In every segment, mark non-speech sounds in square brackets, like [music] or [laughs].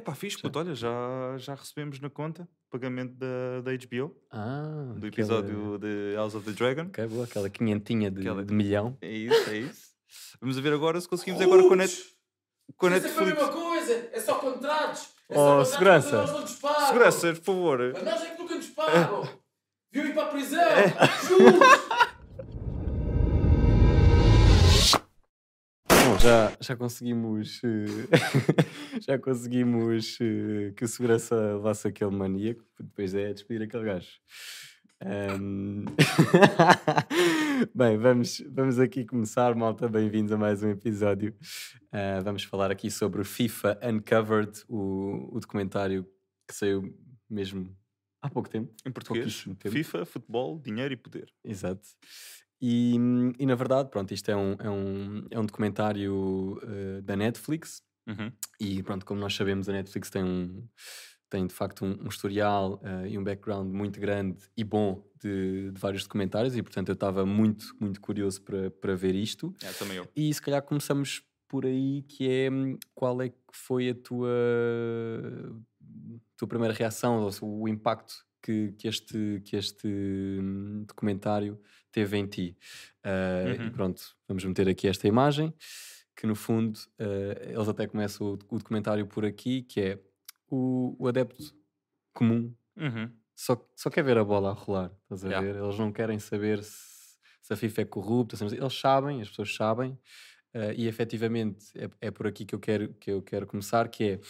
É pá, fixe, puto, olha, já, já recebemos na conta pagamento da, da HBO, Ah, do aquela- episódio de House of the Dragon. Ok, boa, aquela quinhentinha de, Aquela- de milhão. É isso, é isso. Vamos a ver agora se conseguimos agora com a, net, com a Isso é a Netflix. mesma coisa, é só contratos. É Oh, só contratos, segurança. Nós não nos pagam. Segurança, por favor. Mas nós é que nunca nos [laughs] pagam. Viu ir para a prisão. É. Juros. Já, já conseguimos. eh, [laughs] já conseguimos eh, que o segurança levasse aquele maníaco. Depois é despedir aquele gajo. Ahm, [laughs] Bem, vamos, vamos aqui começar, malta. Bem-vindos a mais um episódio. Ah, vamos falar aqui sobre o FIFA Uncovered, o, o documentário que saiu mesmo há pouco tempo. Em português, tempo. FIFA, futebol, dinheiro e poder. Exato. E, e na verdade, pronto, isto é um, é um, é um documentário eh, da Netflix. Uhum. E pronto, como nós sabemos, a Netflix tem um tem de facto um, um historial eh, e um background muito grande e bom de, de vários documentários e portanto eu estava muito, muito curioso para, para ver isto. É, também eu. E se calhar começamos por aí, que é qual é que foi a tua, tua primeira reação, ou seja, o impacto que, que este, que este hum, documentário teve em ti. E Uhum. pronto, vamos meter aqui esta imagem, que no fundo ah, eles até começam o, o documentário por aqui, que é o, o adepto comum Uhum. só, só quer ver a bola a rolar, estás a Yeah. ver? Eles não querem saber se, se a FIFA é corrupta, se- eles sabem, as pessoas sabem, eh, e efetivamente é, é por aqui que eu, quero, que eu quero começar, que é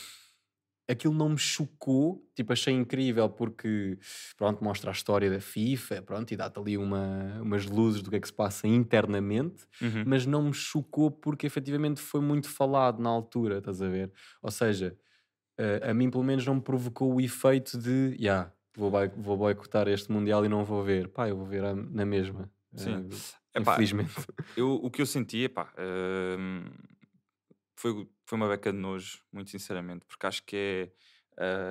aquilo não me chocou, tipo, achei incrível porque, pronto, mostra a história da FIFA, pronto, e dá-te ali uma, umas luzes do que é que se passa internamente, Uhum. mas não me chocou porque efetivamente foi muito falado na altura, estás a ver? Ou seja, eh, a mim pelo menos não me provocou o efeito de, já, vou, boi- vou boicotar este Mundial e não vou ver. Pá, eu vou ver a- na mesma. Sim. eh, Epá, infelizmente. Eu, o que eu senti, epá, hum, foi, foi uma beca de nojo, muito sinceramente, porque acho que é,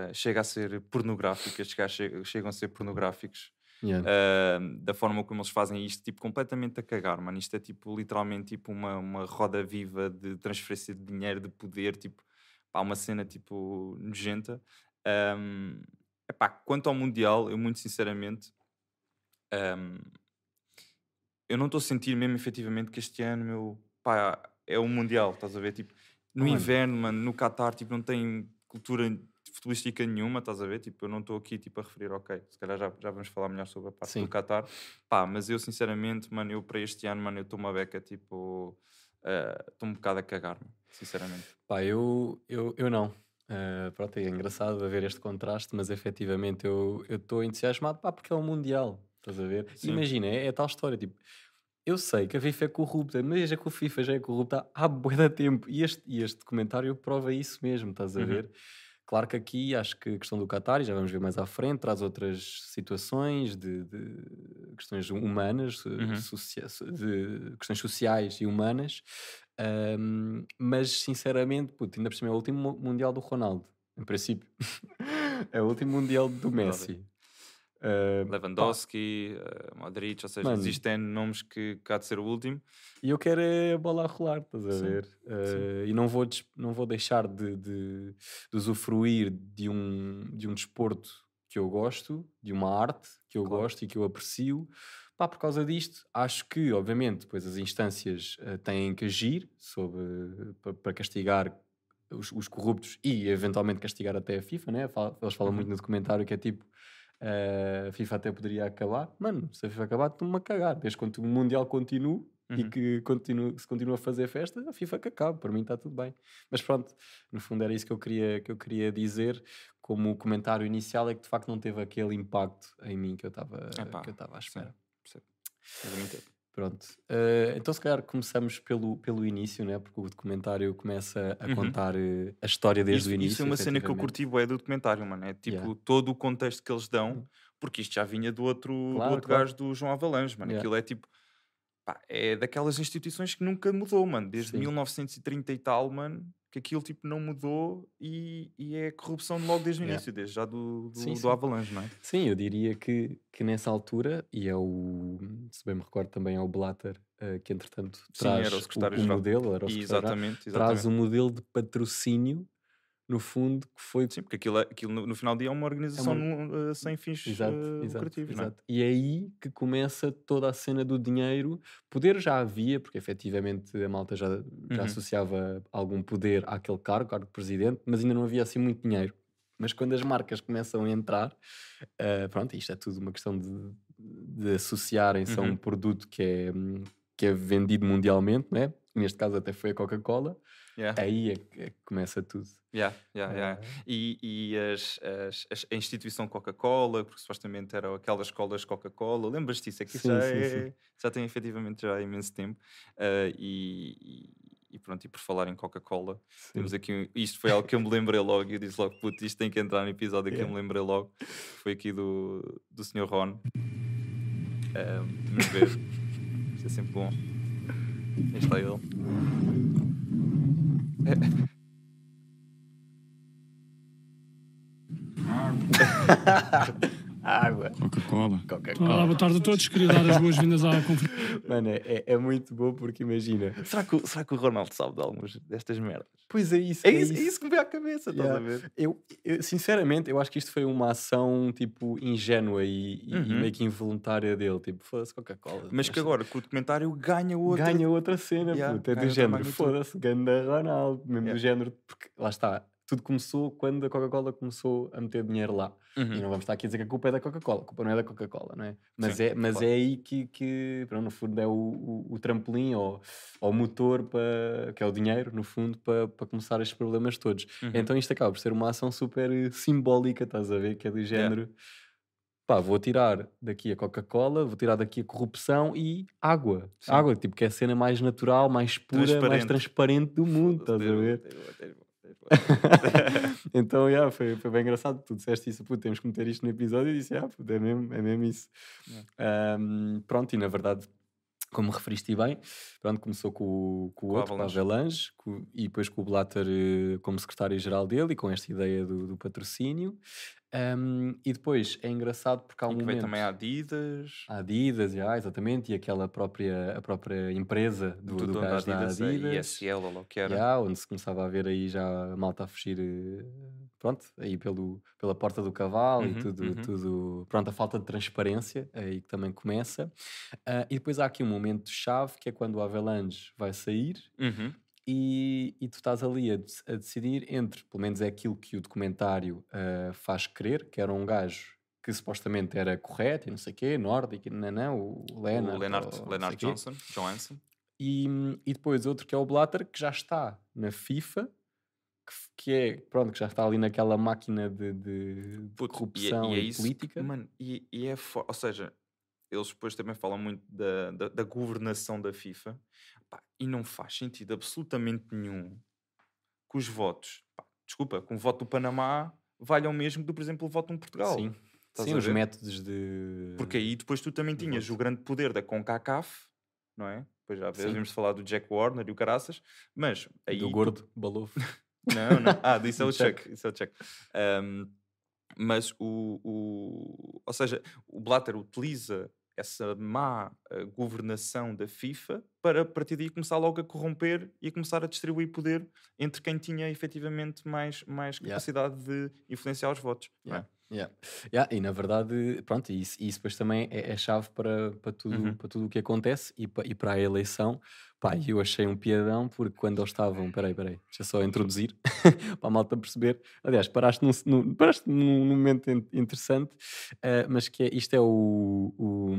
ah, chega a ser pornográfico, estes gajos che- chegam a ser pornográficos Yeah. ah, da forma como eles fazem isto, tipo, completamente a cagar, mano. Isto é tipo, literalmente, tipo, uma, uma roda viva de transferência de dinheiro, de poder, tipo, pá, uma cena, tipo, nojenta. Hum, epá, quanto ao Mundial, eu muito sinceramente, hum, eu não estou a sentir mesmo efetivamente que este ano, meu, pá, é o Mundial, estás a ver? Tipo, no Mano. inverno, mano, no Qatar, tipo, não tem cultura futebolística nenhuma, estás a ver? Tipo, eu não estou aqui, tipo, a referir, ok, se calhar já, já vamos falar melhor sobre a parte Sim. do Qatar. Pá, mas eu, sinceramente, mano, eu para este ano, mano, eu estou uma beca, tipo, eh, estou um bocado a cagar-me, sinceramente. Pá, eu, eu, eu não. Eh, pronto, é engraçado haver este contraste, mas efetivamente eu estou entusiasmado pá, porque é um Mundial. Estás a ver? Sim. Imagina, é, é tal história. Tipo, eu sei que a FIFA é corrupta, mas é que o FIFA já é corrupta há bué tempo. E este, e este documentário prova isso mesmo, estás a Uhum. ver? Claro que aqui acho que a questão do Qatar, e já vamos ver mais à frente, traz outras situações de, de questões humanas, eh, Uhum. de questões sociais e humanas, Ahm, mas sinceramente, puto, ainda por cima é o último mu- Mundial do Ronaldo, em princípio. [laughs] é o último Mundial do. Messi. Ah, pá, Lewandowski, eh, Modric, ou seja, Mano. existem nomes que, que há de ser o último. E eu quero é a bola a rolar, estás a Sim, ver? Eh, e não vou, não vou deixar de, de, de usufruir de um, de um desporto que eu gosto, de uma arte que eu Claro. gosto e que eu aprecio. Pá, por causa disto, acho que, obviamente, depois as instâncias eh, têm que agir sobre, pa- para castigar os, os corruptos e, eventualmente, castigar até a FIFA, né? Eles falam Uhum. muito no documentário que é tipo. Eh, a FIFA até poderia acabar, mano. Se a FIFA acabar, estou-me a cagar. Desde quando o Mundial continue, e Uhum. que continue, se continua a fazer festa, a FIFA que acabe, para mim está tudo bem. Mas pronto, no fundo era isso que eu queria, que eu queria dizer, como o comentário inicial é que de facto não teve aquele impacto em mim que eu estava à espera. Eu entendo. Pronto. Eh, então se calhar começamos pelo, pelo início, né? porque o documentário começa a Uhum. contar eh, a história desde isso, o início. isso é uma cena que eu curti bué do documentário, mano. É tipo Yeah. todo o contexto que eles dão, Hum. porque isto já vinha do outro, do Claro, outro claro. gajo do João Avalanche, mano. Yeah. Aquilo é tipo. pá, é daquelas instituições que nunca mudou, mano. Desde Sim. 1930 e tal, mano. Que aquilo tipo não mudou e, e é corrupção logo desde o Yeah. início, desde já do, do, Sim, do sim. Avalanche, não é? Sim, eu diria que, que nessa altura, e é o, se bem me recordo também é o Blatter, eh, que entretanto Sim, traz era o o, o modelo era o E secretário exatamente, traz exatamente. o modelo de patrocínio no fundo, que foi Sim, porque aquilo, é- aquilo no, no final do dia é uma organização no- eh, sem fins Exato, eh, exato, lucrativos, é? exato. E é aí que começa toda a cena do dinheiro. Poder já havia, porque efetivamente a malta já, já Uhum. associava algum poder àquele cargo, cargo de presidente, mas ainda não havia assim muito dinheiro. Mas quando as marcas começam a entrar, eh, pronto, isto é tudo uma questão de, de associarem-se a um Uhum. produto que é, que é vendido mundialmente, não é? Neste caso até foi a Coca-Cola. Yeah. Aí é que, é que começa tudo. Yeah, yeah, yeah. Eh, E, e as, as- as- a instituição Coca-Cola, porque supostamente eram aquelas escolas Coca-Cola, lembras-te disso? É que Sim, já, sim, é- sim. já tem efetivamente já há imenso tempo. Ah, e, e- pronto, e por falar em Coca-Cola, temos aqui, isto foi algo que eu me lembrei logo, e eu disse logo, puto, isto tem que entrar no episódio que eu me lembrei logo, foi aqui do, do Sr. Ron. Ah, vamos ver, isto é sempre bom. Aí está ele. Ha ha ha. Água. Coca-Cola. Olá, boa tarde a todos. Queria dar as boas-vindas à conferência. Mano, é, é muito bom porque imagina. Será que, o- será que o Ronaldo sabe de algumas destas merdas? Pois é isso. É isso, é isso que me veio à cabeça, estás a Yeah. ver? Eu, eu, sinceramente, eu acho que isto foi uma ação tipo ingênua e, e- e Uhum. meio que involuntária dele. Tipo, foda-se Coca-Cola. Mas que agora, com o documentário, ganha outra. ganha outra cena, Yeah, puto. É do género, foda-se, ganda Ronaldo. Mesmo Yeah. do género, porque lá está. Tudo começou quando a Coca-Cola começou a meter dinheiro lá. E Uhum. não vamos estar aqui a dizer que a culpa é da Coca-Cola, a culpa não é da Coca-Cola, não é? Mas, Sim, é, mas claro. é aí que, que pronto, no fundo, é o, o, o trampolim ou, ou o motor, para, que é o dinheiro, no fundo, para, para começar estes problemas todos. Uhum. Então isto acaba por ser uma ação super eh, simbólica, estás a ver? Que é do género. Pá, vou tirar daqui a Coca-Cola, vou tirar daqui a corrupção e água. Sim. Água, tipo, que é a cena mais natural, mais pura, mais Transparente. transparente do mundo, estás a ver? [laughs] então, yeah, foi, foi bem engraçado. Tu disseste isso, puto, temos que meter isto no episódio. E disse, yeah, puto, é, mesmo, é mesmo isso. Ahm, pronto, e na verdade, como referiste bem, pronto, começou com, o- com o Com outro, com a Avalanche. Avalanche, com- e depois com o Blatter eh, como secretário-geral dele e com esta ideia do, do patrocínio. Ahm, e depois é engraçado porque há um E que momento... também a Adidas. A Adidas, exatamente, e aquela própria, a própria empresa do, do, da gajo da Adidas, a Adidas. ISL, ou o que era. Onde se começava a ver aí já a malta a fugir, eh, pronto, aí pelo, pela porta do cavalo e Uhum, tudo, uhum. tudo, pronto, a falta de transparência, é aí que também começa. Ah, e depois há aqui um momento chave que é quando o Avalanche vai sair Uhum. E, e tu estás ali a, a decidir entre, pelo menos é aquilo que o documentário ah, faz crer, que era um gajo que supostamente era correto e não sei o quê, nórdico, e não, não, o Lennart, o Lennart, ou quê. Johnson. Johansson. E, e depois outro que é o Blatter, que já está na FIFA, que, que é, pronto, que já está ali naquela máquina de, de- de Puto, corrupção e, isso, política. Mano, e, e é Ou seja, eles depois também falam muito da, da, da governação da FIFA. Pá, e não faz sentido absolutamente nenhum que os votos, pá, desculpa, que um voto do Panamá valham o mesmo que, por exemplo, o voto de Portugal. Sim, Estás Sim os ver? métodos de... Porque aí depois tu também tinhas voto. o grande poder da CONCACAF, não é? Depois já vimos falar do Jack Warner e o Caraças, mas aí do tu- gordo, balofo. [laughs] Não, não. Ah, isso é [laughs] Do o check. Isso é o check. Ahm, mas o, o. Ou seja, o Blatter utiliza essa má eh, governação da FIFA para a partir daí começar logo a corromper e a começar a distribuir poder entre quem tinha efetivamente mais, mais Yeah. capacidade de influenciar os votos. não é? Yeah. Yeah. Yeah, e na verdade, pronto, isso, isso depois também é, é chave para, para, tudo, Uhum. para tudo o que acontece e, pa- e para a eleição. Pá, eu achei um piadão porque quando eles estavam, peraí, peraí, deixa só introduzir [laughs] para a malta perceber. Aliás, paraste num, num- paraste num, momento in- interessante, eh, mas que é, isto é o, o,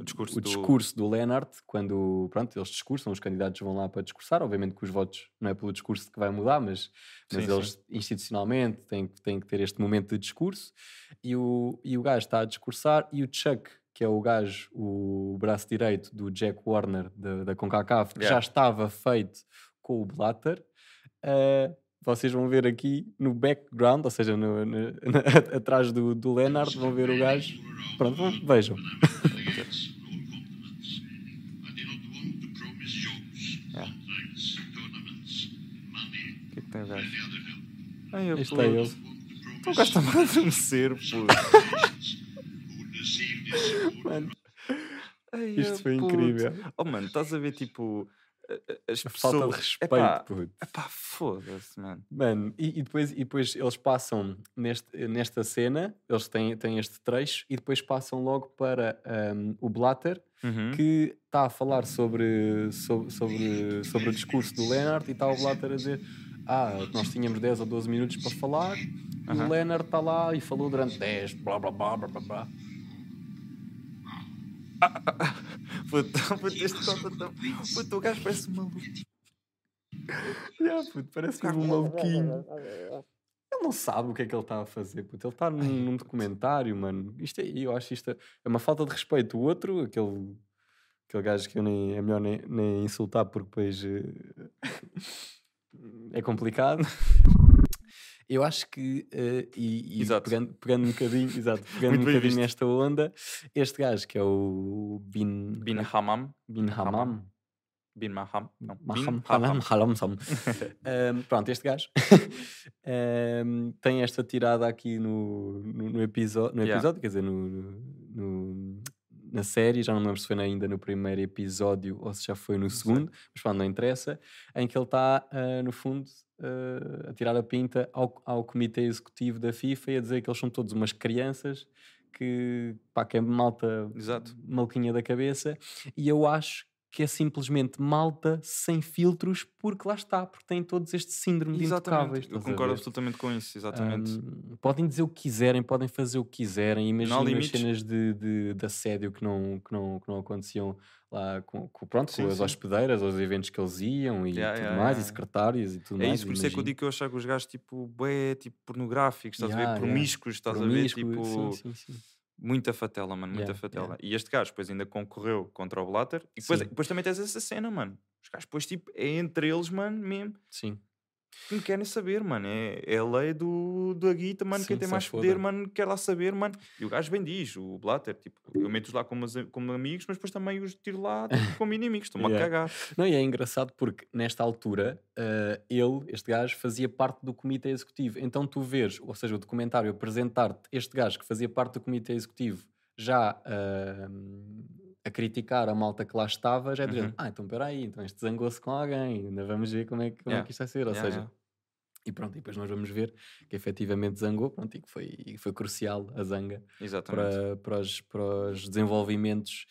O discurso o do- discurso do Lennart, quando pronto, eles discursam, os candidatos vão lá para discursar. Obviamente que os votos não é pelo discurso que vai mudar, mas, mas Sim, eles institucionalmente têm, que- têm que ter este momento de discurso. E o, e o gajo está a discursar, e o Chuck, que é o gajo, o braço direito do Jack Warner da, da CONCACAF, que já Yeah. estava feito com o Blatter. eh, vocês vão ver aqui no background, ou seja, no- no- [laughs] atrás do, do Lennart, vão ver o gajo. Pronto, vejam. Tem ver? Ai, eu Este é ele. Então o gajo está-me a adormecer, pô. Mano, Ai, isto foi puto. incrível. Oh, mano, estás a ver tipo. as A falta de pessoas. respeito, Epá, puto. epá, foda-se, mano. Mano, e, e depois, e depois eles passam neste, nesta cena, eles têm, têm este trecho, e depois passam logo para ahm, o Blatter, Uhum. que está a falar sobre, sobre, sobre, sobre o discurso do Leonard, e está o Blatter a dizer: Ah, nós tínhamos 10 ou 12 minutos para falar, e Aham. o Leonard está lá e falou durante 10, blá blá blá blá blá blá. [laughs] Puta, puta, este cota tá. Puta, o gajo parece maluco. Yeah, puto, parece mesmo um maluquinho. Ele não sabe o que é que ele está a fazer, puto. Ele está num, num documentário, mano. Isto é, eu acho isto é é uma falta de respeito. O outro, aquele, aquele gajo que eu nem, é melhor nem, nem insultar porque depois eh, [laughs] é complicado. Eu acho que, eh, e, e pegando, pegando um bocadinho, [laughs] exato, pegando Muito um bocadinho visto. nesta onda, este gajo que é o Bin, Bin Hammam. Bin Hammam, Bin Maham. Não. Maham, Halam. Halam. [laughs] Ahm, pronto, este gajo [laughs] ahm, tem esta tirada aqui no, no, no episo- no Yeah. episódio, quer dizer, no, no- na série, já não me lembro se foi ainda no primeiro episódio ou se já foi no sei. segundo, mas pronto, não interessa, em que ele está, ah, no fundo, ah, a tirar a pinta ao, ao comitê executivo da FIFA e a dizer que eles são todos umas crianças que, pá, que é malta Exato. maluquinha da cabeça e eu acho que é simplesmente malta sem filtros porque lá está, porque têm todos este síndrome de intocáveis. Exatamente. Eu concordo absolutamente com isso. Exatamente. Ahm, podem dizer o que quiserem, podem fazer o que quiserem. Imagina as cenas de, de, de assédio que não, que, não, que não aconteciam lá com, com- pronto, Sim, com as sim. hospedeiras, aos eventos que eles iam e Yeah, tudo yeah, mais, yeah, e secretários e tudo É mais. isso, por isso é que eu digo que eu achava que os gajos, tipo, bué, tipo, pornográficos, estás a ver? Promíscuos, estás Promíscuo, a ver? Tipo, sim, sim, sim. Muita fatela, mano, muita Yeah, fatela. yeah. E este gajo depois ainda concorreu contra o Blatter. E depois, Sim. depois também tens essa cena, mano. Os gajos, depois, tipo, é entre eles, mano, mesmo. Sim. Não querem saber, mano. É, é a lei do, da guita, mano. Quem Sim, tem se mais foda. poder, mano, quer lá saber, mano. E o gajo bem diz, o Blatter, tipo, eu meto-os lá como, como amigos, mas depois também os tiro lá tipo, [laughs] como inimigos. Estou-me Yeah. a cagar. Não, e é engraçado porque nesta altura eh, ele, este gajo, fazia parte do comitê executivo. Então tu vês, ou seja, o documentário apresentar-te este gajo que fazia parte do comitê executivo já ah, a criticar a malta que lá estava, já é dizer, Uhum. ah, então peraí, então este zangou-se com alguém, ainda vamos ver como é, que- como é Yeah. que isto vai ser. Ou Yeah, seja, yeah. e pronto, e depois nós vamos ver que efetivamente zangou, pronto, e que foi, e foi crucial a zanga Exatamente. para, para, os, para os desenvolvimentos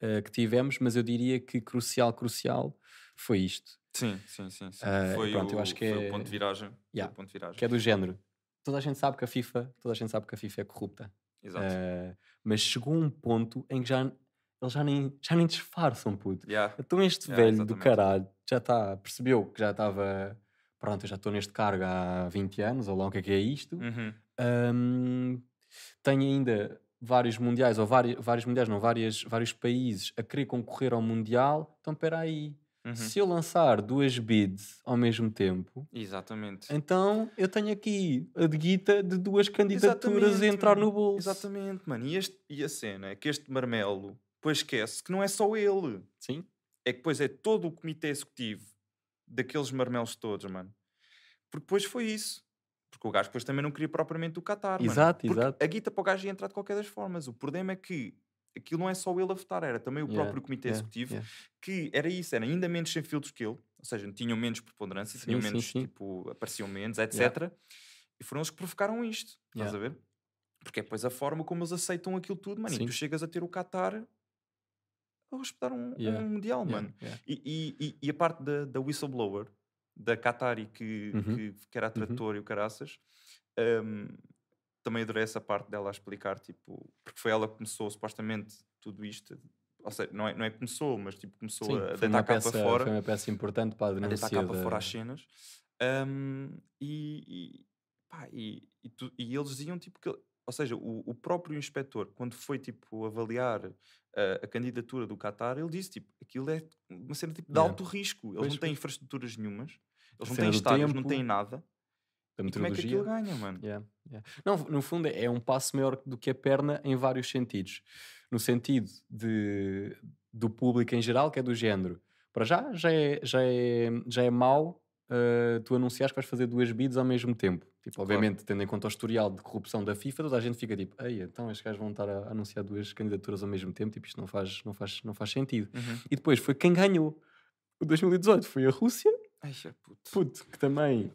eh, que tivemos, mas eu diria que crucial, crucial foi isto, Sim, sim, sim. sim. Ah, foi pronto, o, eu acho que é- o ponto de viragem. Yeah. ponto de viragem. que é do género. Toda a gente sabe que a FIFA, toda a gente sabe que a FIFA é corrupta, Exato. eh, mas chegou um ponto em que já eles já nem, já nem disfarçam, puto. Yeah. Então este Yeah, velho do exatamente. caralho já está, percebeu que já estava, pronto, eu já estou neste cargo há 20 anos, ou lá o que é que é isto, Uhum. Hum, tem ainda vários mundiais, ou vários, vários mundiais, não, várias, vários países a querer concorrer ao mundial. Então, espera aí. Uhum. Se eu lançar duas bids ao mesmo tempo, Exatamente. então eu tenho aqui a de guita de duas candidaturas a Exatamente, entrar mano. no bolso. Exatamente, mano. E, este, e a cena é que este marmelo, depois esquece que não é só ele. Sim, É que depois é todo o comitê executivo daqueles marmelos todos, mano. Porque depois foi isso. Porque o gajo depois também não queria propriamente o Qatar, mano. Exato, Porque exato. A guita para o gajo ia entrar de qualquer das formas. O problema é que aquilo não é só ele a votar, era também o Yeah, próprio comitê yeah, executivo yeah. que era isso, era ainda menos sem filtros que ele, ou seja, tinham menos preponderância, Sim, tinham sim, menos, sim. tipo, apareciam menos, etc. E foram eles que provocaram isto, estás a ver? Porque é depois a forma como eles aceitam aquilo tudo, mano. E tu chegas a ter o Qatar a hospedar um, Yeah, um Mundial, Yeah, mano. yeah. E, e, e- a parte da, da whistleblower, da Qatari que, Uhum. que, que era a trator e o caraças, hum, também adorei essa parte dela a explicar, tipo, porque foi ela que começou supostamente tudo isto. Ou seja, não é, não é que começou, mas tipo, começou Sim, a deitar uma a capa peça, fora foi uma peça importante para a a deitar denúncia cá para da... fora as cenas. Hum, e, e, pá, e, tu- e eles diziam tipo que, ou seja, o, o próprio inspetor, quando foi tipo avaliar a, a candidatura do Qatar, ele disse tipo aquilo é uma cena tipo de Yeah. alto risco. Eles Pois, não têm infraestruturas nenhumas, eles não têm estádios, não tempo, têm nada. da E como é que aquilo ganha, mano? Yeah, yeah. Não, no fundo é é um passo maior do que a perna em vários sentidos. No sentido de, do público em geral, que é do género. Para já, já é, já é, já é mau uh, tu anunciares que vais fazer duas bids ao mesmo tempo. Tipo, obviamente, tendo em conta o historial de corrupção da FIFA, toda a gente fica tipo, ei, então estes gajos vão estar a anunciar duas candidaturas ao mesmo tempo, tipo, isto não faz, não faz, não faz sentido. Uhum. E depois foi quem ganhou. O 2018 foi a Rússia, Ai, puto. puto, que também.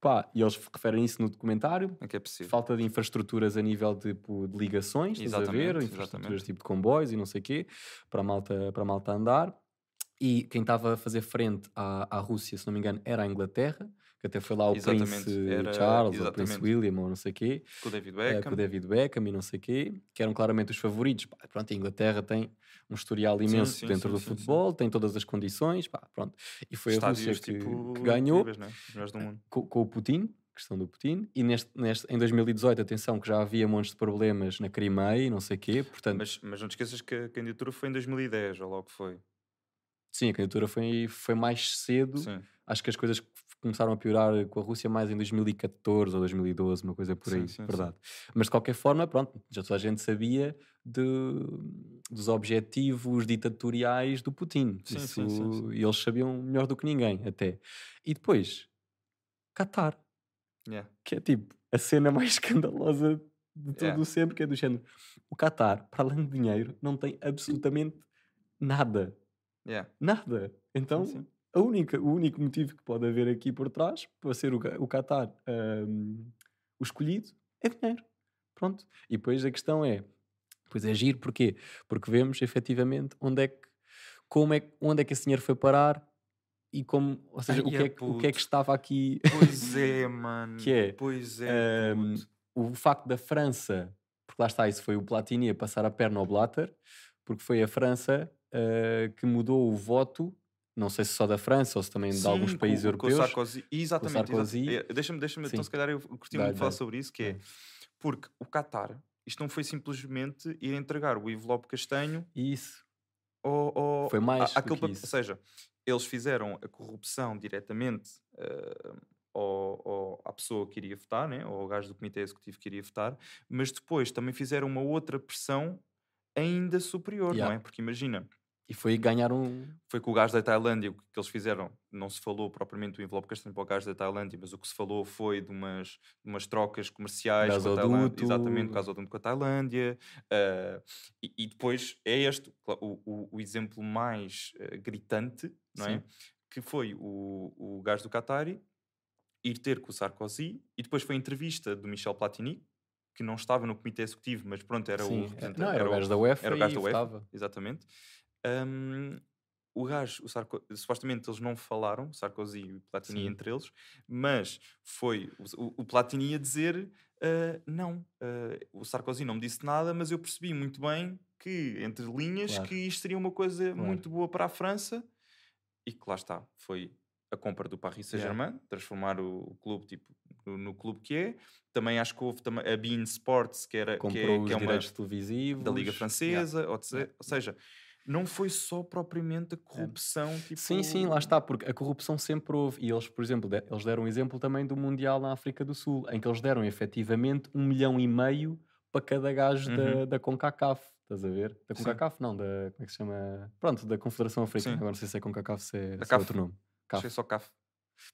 Pá, e eles referem isso no documentário. É é. Falta de infraestruturas a nível tipo, de ligações, estás a ver? Infraestruturas exatamente. tipo de comboios e não sei o quê, para a malta, para a malta andar. E quem estava a fazer frente à, à Rússia, se não me engano, era a Inglaterra, que até foi lá o Exatamente, Príncipe era- Charles, ou o exatamente. William, ou não sei o quê. Com o David eh, Beckham. com o David Beckham e não sei o quê, que eram claramente os favoritos. Pá, pronto, a Inglaterra tem um historial imenso sim, dentro sim, do sim, sim. futebol, tem todas as condições, pá, pronto. E foi a Estádios, Rússia que, tipo, que ganhou né? Do mundo. com, com o Putin, questão do Putin, e neste, neste, em 2018, atenção, que já havia montes de problemas na Crimeia e não sei o quê, portanto, Mas, mas não te esqueças que a candidatura foi em 2010, ou logo foi. Sim, a candidatura foi, foi mais cedo. Sim. Acho que as coisas começaram a piorar com a Rússia mais em 2014 ou 2012, uma coisa por Sim, aí, sim, sim. verdade. Mas de qualquer forma, pronto, já toda a gente sabia de, dos objetivos ditatoriais do Putin. Sim, Isso, sim, sim, sim. E eles sabiam melhor do que ninguém, até. E depois, Qatar. Yeah. que é tipo a cena [laughs] mais escandalosa de tudo Yeah. sempre, que é do género. O Qatar, para além de dinheiro, não tem absolutamente nada. Yeah. Nada. Então, sim. A única, o único motivo que pode haver aqui por trás para ser o, o Qatar hum, o escolhido é dinheiro. Pronto. E depois a questão é, pois é giro, porquê? Porque vemos efetivamente onde é que, como é, onde é que esse dinheiro foi parar e como, ou seja, o, Ai, que é é, que- o que é que estava aqui Pois [laughs] é, mano. Que é, Pois é. Puto. o facto da França, porque lá está, isso foi o Platini a passar a perna ao Blatter, porque foi a França ah, que mudou o voto, não sei se só da França ou se também de alguns Sim, países com, com o europeus. Sarkozy. Exatamente. exata- Sarkozy. é, Deixa-me, deixa-me, então Sim. se calhar eu curti muito falar dá-lhe. sobre isso, que é porque o Qatar, isto não foi simplesmente ir entregar o envelope castanho Isso. ao, ao, Foi mais papel. isso. Ou seja, eles fizeram a corrupção diretamente ah, ao, ao- à pessoa que iria votar, né? ou ao gajo do comitê executivo que iria votar, mas depois também fizeram uma outra pressão ainda superior, não Yeah. é? Porque imagina, E foi ganhar um. foi com o gajo da Tailândia, o que eles fizeram, não se falou propriamente do envelope castanho para o gajo da Tailândia, mas o que se falou foi de umas, de umas trocas comerciais com a Tailândia, exatamente, gasoduto com a Tailândia, ah, e, e depois é este o, o, o exemplo mais ah, gritante, não é? Sim. Que foi o, o gajo do Qatari ir ter com o Sarkozy, e depois foi a entrevista do Michel Platini, que não estava no comitê executivo, mas pronto, era sim, o é- representante. não, era, o gajo da UEFA era o gajo da UEFA. Exatamente. Hum, o gajo, o Sarko, supostamente eles não falaram, Sarkozy e Platini Sim. entre eles, mas foi o, o- Platini a dizer: ah, não, ah, o Sarkozy não me disse nada, mas eu percebi muito bem que, entre linhas, Claro. que isto seria uma coisa Claro. muito boa para a França e que lá está, foi a compra do Paris Saint-Germain, transformar o, o clube tipo, no, no clube que é. Também acho que houve também a Bein Sports, que, era, que, Comprou é, os que é uma direitos televisivos. da Liga Yeah. Francesa, ou, se- ou seja, não foi só propriamente a corrupção, tipo... Sim, sim, lá está, porque a corrupção sempre houve. E eles, por exemplo, de- eles deram um exemplo também do Mundial na África do Sul, em que eles deram efetivamente um milhão e meio para cada gajo da, Uhum. da CONCACAF. Estás a ver? Da Sim. CONCACAF, não, da. Como é que se chama? Pronto, da Confederação Africana. Sim. Agora não sei se é CONCACAF, se é, Da se é outro nome. CAF. Achei só CAF.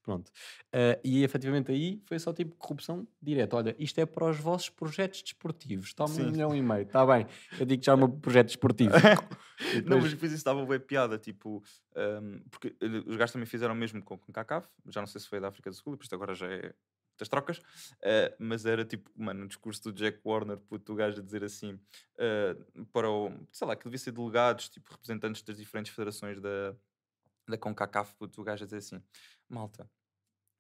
Pronto. Eh, e efetivamente aí foi só tipo corrupção direta. Olha, isto é para os vossos projetos desportivos. Toma Sim. um milhão e meio. Está bem. Eu digo já o meu [laughs] projeto desportivo. E [laughs] Não, depois- mas depois isso dava bem piada, tipo... hum, porque eh, os gajos também fizeram o mesmo com, com CACAF, já não sei se foi da África do Sul, porque isto agora já é das trocas, eh, mas era tipo, mano, o discurso do Jack Warner, puto, o gajo a dizer assim, eh, para o, sei lá, que devia ser delegados, tipo, representantes das diferentes federações da, da CONCACAF, o gajo a dizer assim, malta,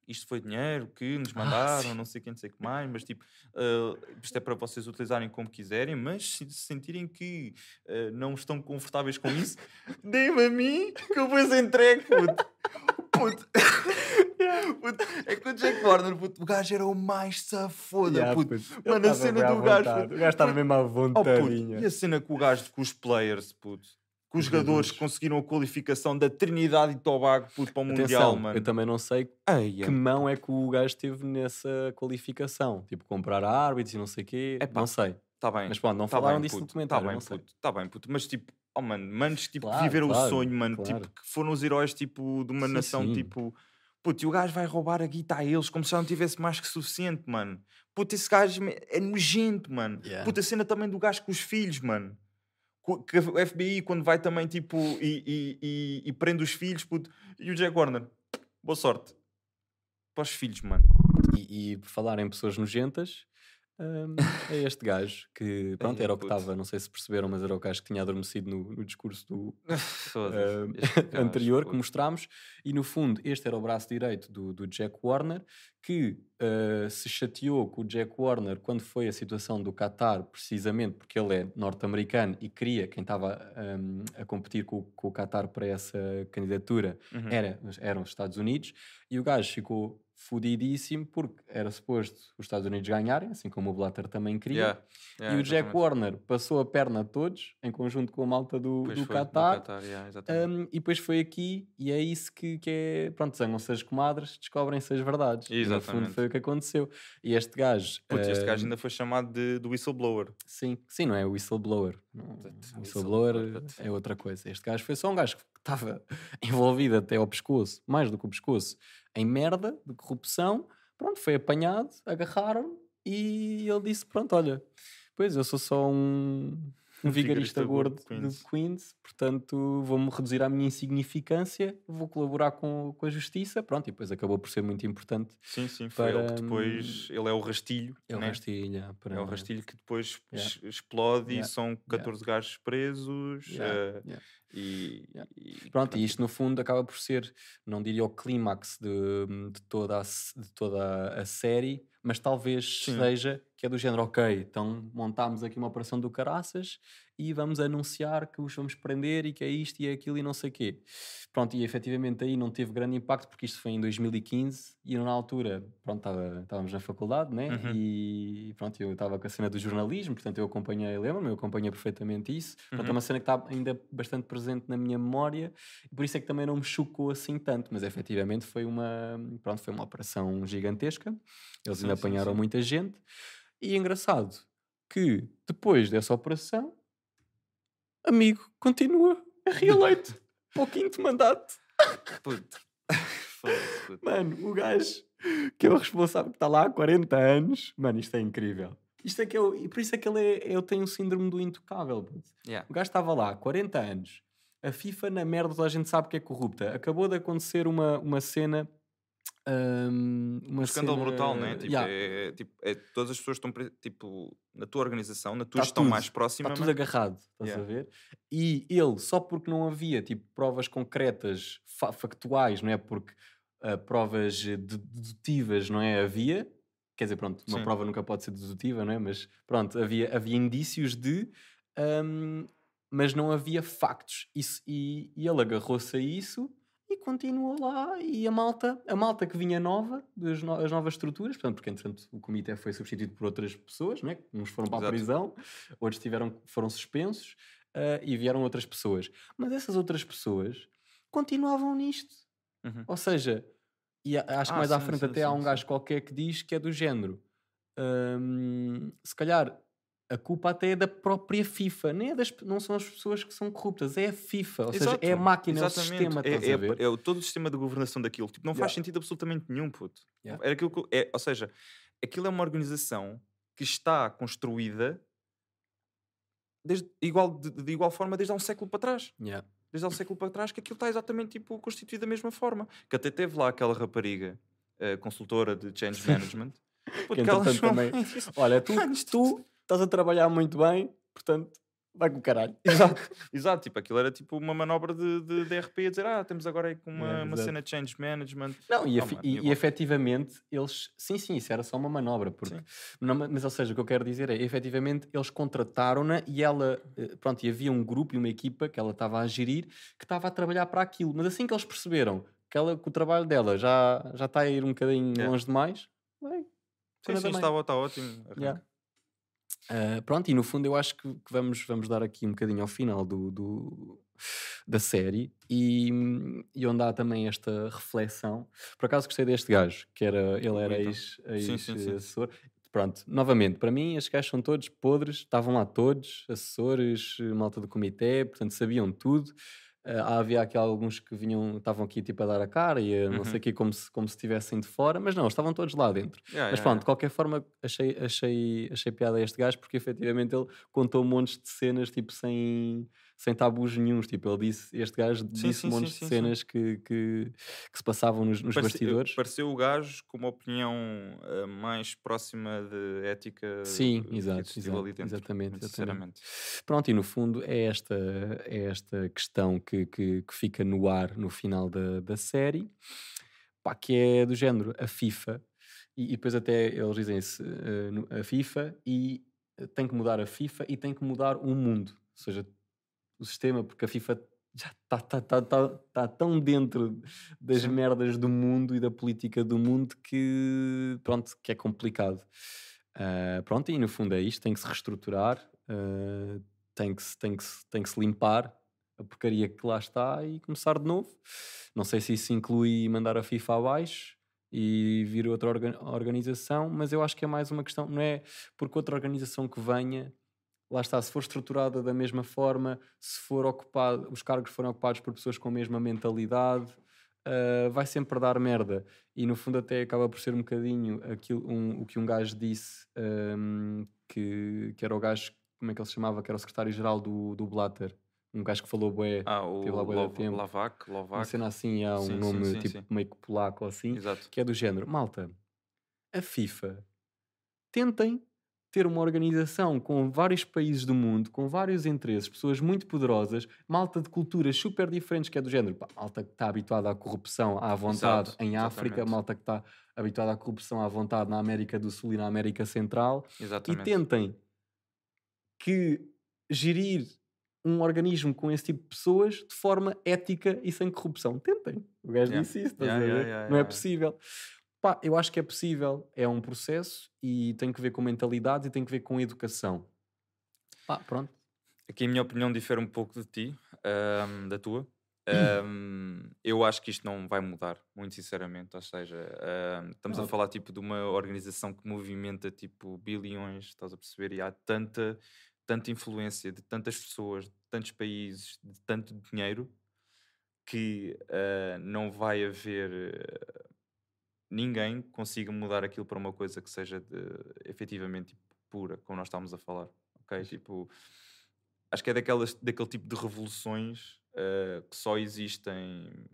isto foi dinheiro que nos [laughs] mandaram, sim. não sei quem, não sei o que mais, mas tipo, eh, isto é para vocês utilizarem como quiserem, mas se se sentirem que eh, não estão confortáveis com isso, deem-me a mim que eu vos entrego, puto. Puto. [laughs] Puto, É que o Jack Warner, puto, o gajo era o mais safoda, Yeah, puto. puto. Mano, a cena do gajo, vontade. O gajo estava mesmo à Oh, puto, vontadinha. e a cena com o gajo, com os players, puto. Com os jogadores que conseguiram a qualificação da Trinidade e Tobago, para o Mundial, mano. eu também não sei Ai, que mão é que o gajo teve nessa qualificação. Tipo, comprar árbitros e não sei o quê. Epá, não sei. Tá bem. Mas pronto, não tá falaram bem, disso no puto, documentário. Tá bem, puto. Tá bem, puto. Mas tipo, oh mano, manos que tipo, Claro, viveram claro, o sonho, mano. claro. Tipo, que foram os heróis tipo, de uma Sim, nação, sim. tipo. Puto, e o gajo vai roubar a guita a eles como se já não tivesse mais que suficiente, mano. Puto, esse gajo é nojento, mano. Yeah. Puto, a cena também do gajo com os filhos, mano. Que o FBI quando vai também tipo e, e, e, e prende os filhos, puto, e o Jack Warner, boa sorte. Para os filhos, mano. E, e falar em pessoas nojentas, hum, é este gajo que, pronto, Ai, era o que estava, não sei se perceberam, mas era o gajo que tinha adormecido no, no discurso do, [laughs] gajo, [laughs] anterior que mostrámos. E no fundo, este era o braço direito do, do Jack Warner, que uh, se chateou com o Jack Warner quando foi a situação do Qatar, precisamente porque ele é norte-americano e queria, quem estava hum, a competir com, o- com o Qatar para essa candidatura, Uhum. era, eram os Estados Unidos, e o gajo ficou fudidíssimo porque era suposto os Estados Unidos ganharem, assim como o Blatter também queria. Yeah, e yeah, o Jack exatamente. Warner passou a perna a todos, em conjunto com a malta do, do Qatar. Qatar, yeah, exatamente. um, e depois foi aqui, e é isso que, que é. Pronto, zangam-se as comadres, descobrem-se as verdades. E no fundo Exatamente. foi o que aconteceu. E este gajo. Putz, este gajo um, ainda foi chamado de, de whistleblower. Sim, sim, não é whistleblower. Não, whistleblower whistleblower, é outra coisa. Este gajo foi só um gajo que estava [laughs] envolvido até ao pescoço, mais do que o pescoço, em merda de corrupção. Pronto, foi apanhado, agarraram e ele disse: Pronto, olha, pois eu sou só um, um vigarista gordo gordo de Queens." Queens, portanto vou-me reduzir à minha insignificância, vou colaborar com, com a justiça. Pronto, e depois acabou por ser muito importante. Sim, sim, foi ele Para, que depois. Ele é o rastilho. É o né? rastilha. Para... É o rastilho que depois Yeah. explode Yeah. e são 14 gajos presos. Yeah, yeah. E, Yeah. e Pronto, e isto no fundo acaba por ser, não diria o clímax de, de, toda a, de toda a série, mas talvez Sim. seja que é do género, ok, então montámos aqui uma operação do caraças e vamos anunciar que os vamos prender e que é isto e é aquilo e não sei o quê. Pronto, e efetivamente aí não teve grande impacto porque isto foi em 2015 e na altura, pronto, estava- estávamos na faculdade, né? Uhum. E pronto, eu estava com a cena do jornalismo, portanto eu acompanhei, lembro-me, eu acompanhei perfeitamente isso. Portanto, é Uhum. uma cena que está ainda bastante presente na minha memória e por isso é que também não me chocou assim tanto, mas efetivamente foi uma, pronto, foi uma operação gigantesca. Eles Sim, ainda sim, apanharam sim. muita gente. E é engraçado que depois dessa operação, amigo, continua reeleito [laughs] para o quinto mandato. [laughs] Puto. Mano, o gajo que é o responsável que está lá há 40 anos, mano, isto é incrível. Isto é que eu, e por isso é que ele é, eu tenho o síndrome do intocável. Yeah. O gajo estava lá há 40 anos. A FIFA, na merda, toda a gente sabe que é corrupta. Acabou de acontecer uma, uma cena. Hum, uma Um escândalo cena- brutal, né? Tipo, Yeah, é, é, tipo, é, todas as pessoas estão tipo, na tua organização, na tua Tá gestão tudo, mais próxima. Está tudo mano. agarrado, estás Yeah. a ver? E ele, só porque não havia tipo, provas concretas, fa- factuais, não é? Porque ah, provas de- dedutivas, não é? Havia. Quer dizer, pronto, uma Sim. prova nunca pode ser dedutiva, não é? Mas pronto, havia, havia indícios de. hum, mas não havia factos. Isso, e, e ele agarrou-se a isso e continuou lá. E a malta, a malta que vinha nova, das no- as novas estruturas, portanto, porque entretanto o comitê foi substituído por outras pessoas, não é? Uns foram para a prisão, outros tiveram, foram suspensos ah, e vieram outras pessoas. Mas essas outras pessoas continuavam nisto. Uhum. Ou seja, e acho que Ah, mais à sim, frente sim, até há sim, um sim. gajo qualquer que diz que é do género. hum, se calhar a culpa até é da própria FIFA, nem é das, não são as pessoas que são corruptas, é a FIFA, ou seja, é a Exato, máquina, é o exatamente. sistema, é, é, é todo o sistema de governação daquilo. Tipo, não faz Yeah. sentido absolutamente nenhum, puto. Yeah. Era aquilo que, é, ou seja, aquilo é uma organização que está construída desde, igual, de, de igual forma desde há um século para trás. Yeah. Desde há um século para trás que aquilo está exatamente tipo, constituído da mesma forma. Que até teve lá aquela rapariga eh, consultora de change [laughs] management. puto, Que ela também- [laughs] Olha, tu, tu estás a trabalhar muito bem, portanto, vai com o caralho. [laughs] Exato, [laughs] exato, tipo, aquilo era tipo uma manobra de, de, de RP a dizer, ah, temos agora aí com uma, Yeah, uma cena de change management. Não, e, mano, e- e efetivamente eles. Sim, sim, isso era só uma manobra. Porque, não, ma- mas, ou seja, o que eu quero dizer é efetivamente eles contrataram-na e ela. eh, Pronto, e havia um grupo e uma equipa que ela estava a gerir que estava a trabalhar para aquilo. Mas assim que eles perceberam que, ela, que o trabalho dela já, já está a ir um bocadinho Yeah. longe demais, bem, Sim, sim, está, está ótimo. Yeah. Ah, pronto, e no fundo eu acho que, que vamos, vamos dar aqui um bocadinho ao final do, do- da série e, e onde há também esta reflexão. Por acaso gostei deste gajo, que era, ele era ex-assessor. Pronto, novamente, para mim estes gajos são todos podres, estavam lá todos, assessores, malta do comitê, portanto sabiam tudo. Ah, havia aqui alguns que vinham, estavam aqui tipo a dar a cara e a não sei Uhum. o quê, como se, como se estivessem de fora, mas não, estavam todos lá dentro. Yeah, Mas yeah, pronto, de yeah. qualquer forma, achei, achei, achei piada a este gajo porque efetivamente ele contou montes de cenas tipo sem, sem tabus nenhuns. Tipo, ele disse, este gajo disse sim, montes sim, de sim, sim. cenas que, que, que se passavam nos, nos Parece- bastidores. Pareceu o gajo com uma opinião eh, mais próxima de ética Sim, que exato, exato, ali dentro, exatamente, exatamente. sinceramente. Pronto, e no fundo é esta, é esta questão que, que, que fica no ar no final da, da série, pá, que é do género a FIFA, e, depois até eles dizem-se no- a FIFA e eh, tem que mudar a FIFA e tem que mudar o mundo, ou seja, o sistema, porque a FIFA já está tá, tá, tá, tá tão dentro das merdas do mundo e da política do mundo que pronto, que é complicado. Ah, pronto, e no fundo é isto, tem que se reestruturar, ah, tem, que se, tem, que se, tem que se limpar a porcaria que lá está e começar de novo. Não sei se isso inclui mandar a FIFA abaixo e vir outra orga- organização, mas eu acho que é mais uma questão, não é porque outra organização que venha, lá está, se for estruturada da mesma forma, se for ocupado, os cargos forem ocupados por pessoas com a mesma mentalidade, ah, vai sempre dar merda. E no fundo até acaba por ser um bocadinho aquilo, um- o que um gajo disse, ahm, que, que era o gajo, como é que ele se chamava? Que era o secretário-geral do, do Blatter. Um gajo que falou bué, Ah, o Teve lá bué Lov- tempo. Lavac, uma Lovac, cena assim, há um Sim, nome sim, tipo sim. meio que polaco assim, exato. que é do género, malta, a FIFA, tentem ter uma organização com vários países do mundo, com vários interesses, pessoas muito poderosas, malta de culturas super diferentes, que é do género, pá, malta que está habituada à corrupção à vontade Exato, em África, exatamente. malta que está habituada à corrupção à vontade na América do Sul e na América Central, e Exatamente. tentem que gerir um organismo com esse tipo de pessoas de forma ética e sem corrupção. Tentem. O gajo Yeah. disse isso, Yeah, yeah, yeah, Não é possível. Pá, eu acho que é possível. É um processo e tem que ver com mentalidade e tem que ver com educação. Pá, pronto. Aqui a minha opinião difere um pouco de ti, ahm, da tua. Ahm, eu acho que isto não vai mudar, muito sinceramente. Ou seja, ahm, estamos a Não. falar tipo de uma organização que movimenta tipo bilhões, estás a perceber? E há tanta, tanta influência de tantas pessoas, de tantos países, de tanto dinheiro que ah, não vai haver ninguém consiga mudar aquilo para uma coisa que seja de- efetivamente tipo, pura, como nós estamos a falar. Ok? Tipo, acho que é daquelas, daquele tipo de revoluções eh, que só existem,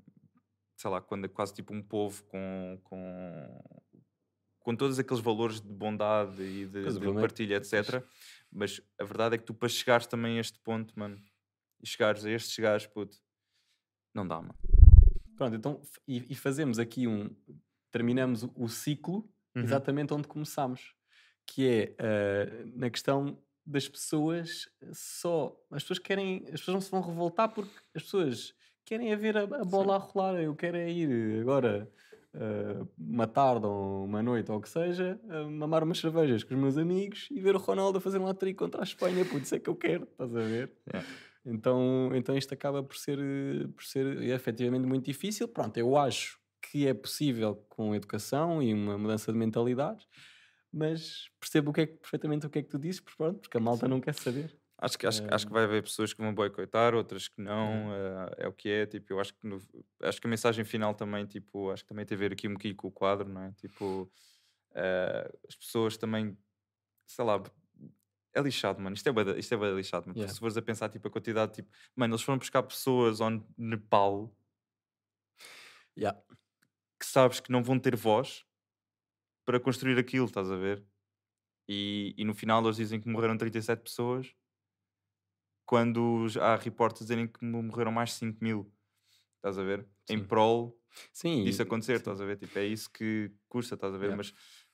sei lá, quando é quase tipo um povo com, com, com todos aqueles valores de bondade e de, de é partilha, etc. Mas a verdade é que tu, para chegares também a este ponto, mano, e chegares a estes gajos, puto, não dá, mano. Pronto, então, e, e fazemos aqui um. Terminamos o, ciclo Uhum. exatamente onde começámos, que é ah, na questão das pessoas só. As pessoas querem. As pessoas não se vão revoltar porque as pessoas querem é ver a, a bola a rolar. Eu quero é ir agora. ah, uma tarde ou uma noite ou o que seja, a mamar umas cervejas com os meus amigos e ver o Ronaldo a fazer um hat contra a Espanha, putz, é que eu quero, estás a ver? Yeah. Então, então isto acaba por ser, por ser efetivamente muito difícil. Pronto, eu acho que é possível com educação e uma mudança de mentalidades, mas percebo o que é, perfeitamente o que é que tu dizes, porque, pronto, porque a malta não quer saber. Acho que, acho, que- acho que vai haver pessoas que vão boicotar, outras que não, eh, é o que é, tipo, eu acho que, no- acho que a mensagem final também, tipo, acho que também tem a ver aqui um bocadinho com o quadro, não é? Tipo, eh, as pessoas também, sei lá, é lixado, mano, isto é bué da- isto é bué da lixado, mano, porque Yeah. se fores a pensar, tipo, a quantidade, tipo, mano, eles foram buscar pessoas ao Nepal Yeah. Sabes que não vão ter voz para construir aquilo, estás a ver? E, e no final eles dizem que morreram 37 pessoas, quando há reportes dizerem que mo- morreram mais de 5 mil, estás a ver? Em Sim. prol Sim, disso acontecer, sim. estás a ver? Tipo, é isso que custa, estás a ver? Yeah. Mas,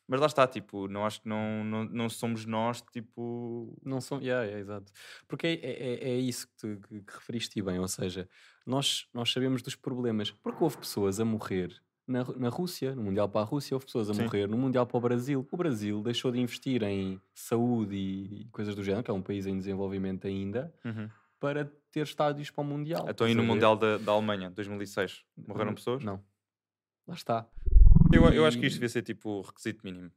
mas lá está, tipo, não acho que não, não, não somos nós, tipo. Não são, yeah, yeah, exato. Porque é, é, é- é isso que, que, que referiste bem, ou seja, nós, nós sabemos dos problemas, porque houve pessoas a morrer na, na Rússia, no Mundial para a Rússia, houve pessoas a Sim. morrer no Mundial para o Brasil. O Brasil deixou de investir em saúde e, coisas do género, que é um país em desenvolvimento ainda, para ter estádios para o Mundial. Então, aí no? Mundial da, da Alemanha, 2006, morreram Não, pessoas? Não. Lá está. Eu, eu acho que isto devia ser tipo o requisito mínimo.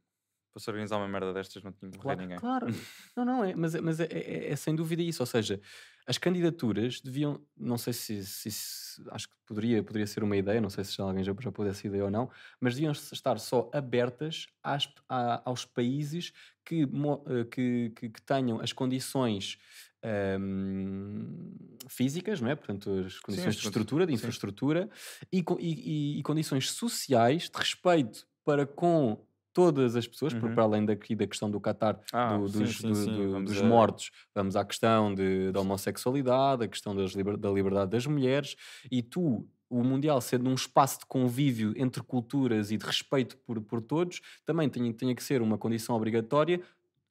Para se organizar uma merda destas, não tinha que morrer Claro, ninguém. claro. [laughs] Não, não, é, mas, é- mas é, é- é sem dúvida isso. Ou seja, as candidaturas deviam, não sei se, se- se- acho que poderia, poderia ser uma ideia, não sei se já alguém já, já pôde essa ideia ou não, mas deviam estar só abertas às- a- aos países que, eh, que, que- que tenham as condições ahm, físicas, não é? Portanto, as condições as de estrutura, de sim. infraestrutura e, e- e- e condições sociais de respeito para com todas as pessoas, Uhum. para além daqui da questão do Qatar, Ah, do- sim, dos, sim, do- sim, do- dos a- mortos, vamos à questão de, da homossexualidade, a questão liber- da liberdade das mulheres, e tu, o Mundial sendo um espaço de convívio entre culturas e de respeito por, por todos, também tinha, tinha que ser uma condição obrigatória,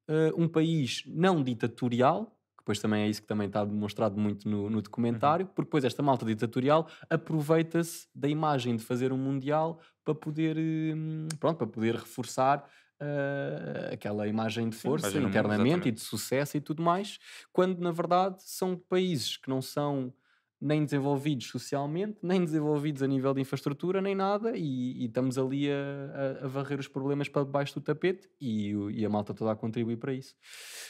eh, um país não ditatorial, depois também é isso que também está demonstrado muito no, no documentário, porque depois esta malta ditatorial aproveita-se da imagem de fazer um Mundial para poder, hum, pronto, para poder reforçar eh, aquela imagem de Sim, força imagem no mundo, internamente e de sucesso e tudo mais, quando na verdade são países que não são nem desenvolvidos socialmente, nem desenvolvidos a nível de infraestrutura, nem nada, e, e estamos ali a, a- a varrer os problemas para debaixo do tapete e, e a malta toda a contribuir para isso.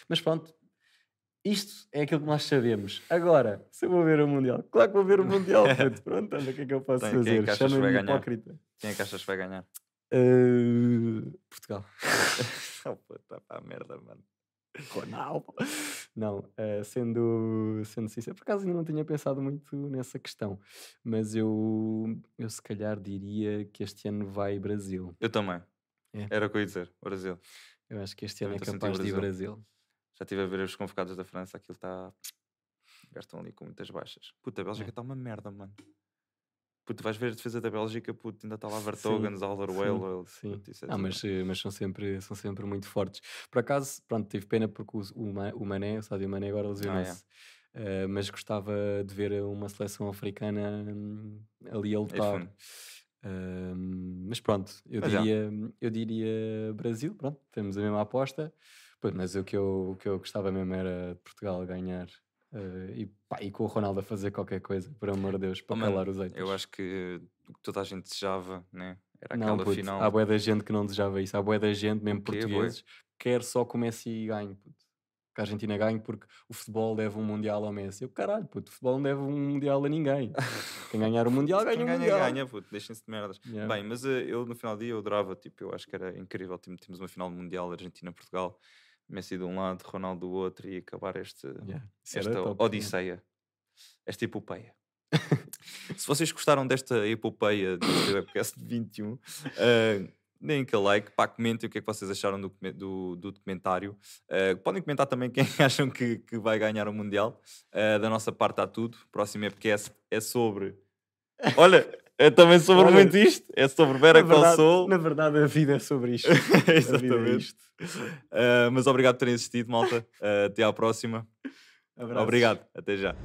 Mas pronto, isto é aquilo que nós sabemos. Agora, se eu vou ver o Mundial, claro que vou ver o Mundial, [laughs] puto. pronto, anda, o que é que eu posso é fazer? Chama-me hipócrita. Quem é que achas que vai ganhar? Eh, Portugal. [laughs] oh, puta, pá, merda, mano. Ronaldo. Não, eh, sendo, sendo sincero, por acaso ainda não tinha pensado muito nessa questão, mas eu, eu se calhar diria que este ano vai Brasil. Eu também. É. Era o que eu ia dizer, Brasil. Eu acho que este ano é a capaz de ir Brasil. Já estive a ver os convocados da França, aquilo está. Estão ali com muitas baixas. Puta, a Bélgica É. está uma merda, mano. Puto, vais ver a defesa da Bélgica, puto, ainda está lá Vertonghen, Alderweireld. sim. puto, isso é tudo- mas, eh, mas são, sempre, são sempre muito fortes. Por acaso, pronto, tive pena porque o, o, Ma- o Mané, o Sadio Mané agora lesionou-se. Eh, mas gostava de ver uma seleção africana hum, ali a lutar. Hum, mas pronto, eu Mas já. diria, eu diria Brasil, pronto, temos a mesma aposta. Mas o que, eu, o que eu gostava mesmo era de Portugal ganhar eh, e, pá, e com o Ronaldo a fazer qualquer coisa, por amor de Deus, para Oh, calar os eitas. Eu acho que o que toda a gente desejava, né? Era Não, aquela puto, final. há bué da gente que não desejava isso, há bué da gente, mesmo portugueses, que quer só que o Messi ganhe, puto. Que a Argentina ganhe porque o futebol deve um Mundial ao Messi. Eu, caralho, puto, o futebol não deve um Mundial a ninguém. Quem ganhar o [laughs] Mundial ganha o ganha, Mundial. ganha, puto, deixem-se de merdas. Yeah. Bem, mas eh, eu no final do dia eu adorava, tipo, eu acho que era incrível. tipo, Temos uma final mundial Argentina-Portugal, Messi de um lado, Ronaldo do outro e acabar este, Yeah, esta top, odisseia, esta epopeia. [laughs] Se vocês gostaram desta epopeia deste webcast de 21, eh, deem aquele like, pá, comentem o que é que vocês acharam do, do, do documentário. Eh, podem comentar também quem [laughs] acham que, que vai ganhar o Mundial. Eh, da nossa parte está tudo. O próximo webcast é sobre... Olha, é também sobre Olha, muito isto. É sobre na, verdade, Sol. na verdade, a vida é sobre isto. [laughs] É Exatamente. isto. Eh, mas obrigado por terem assistido, malta. Eh, até à próxima. Abraços. Obrigado. Até já.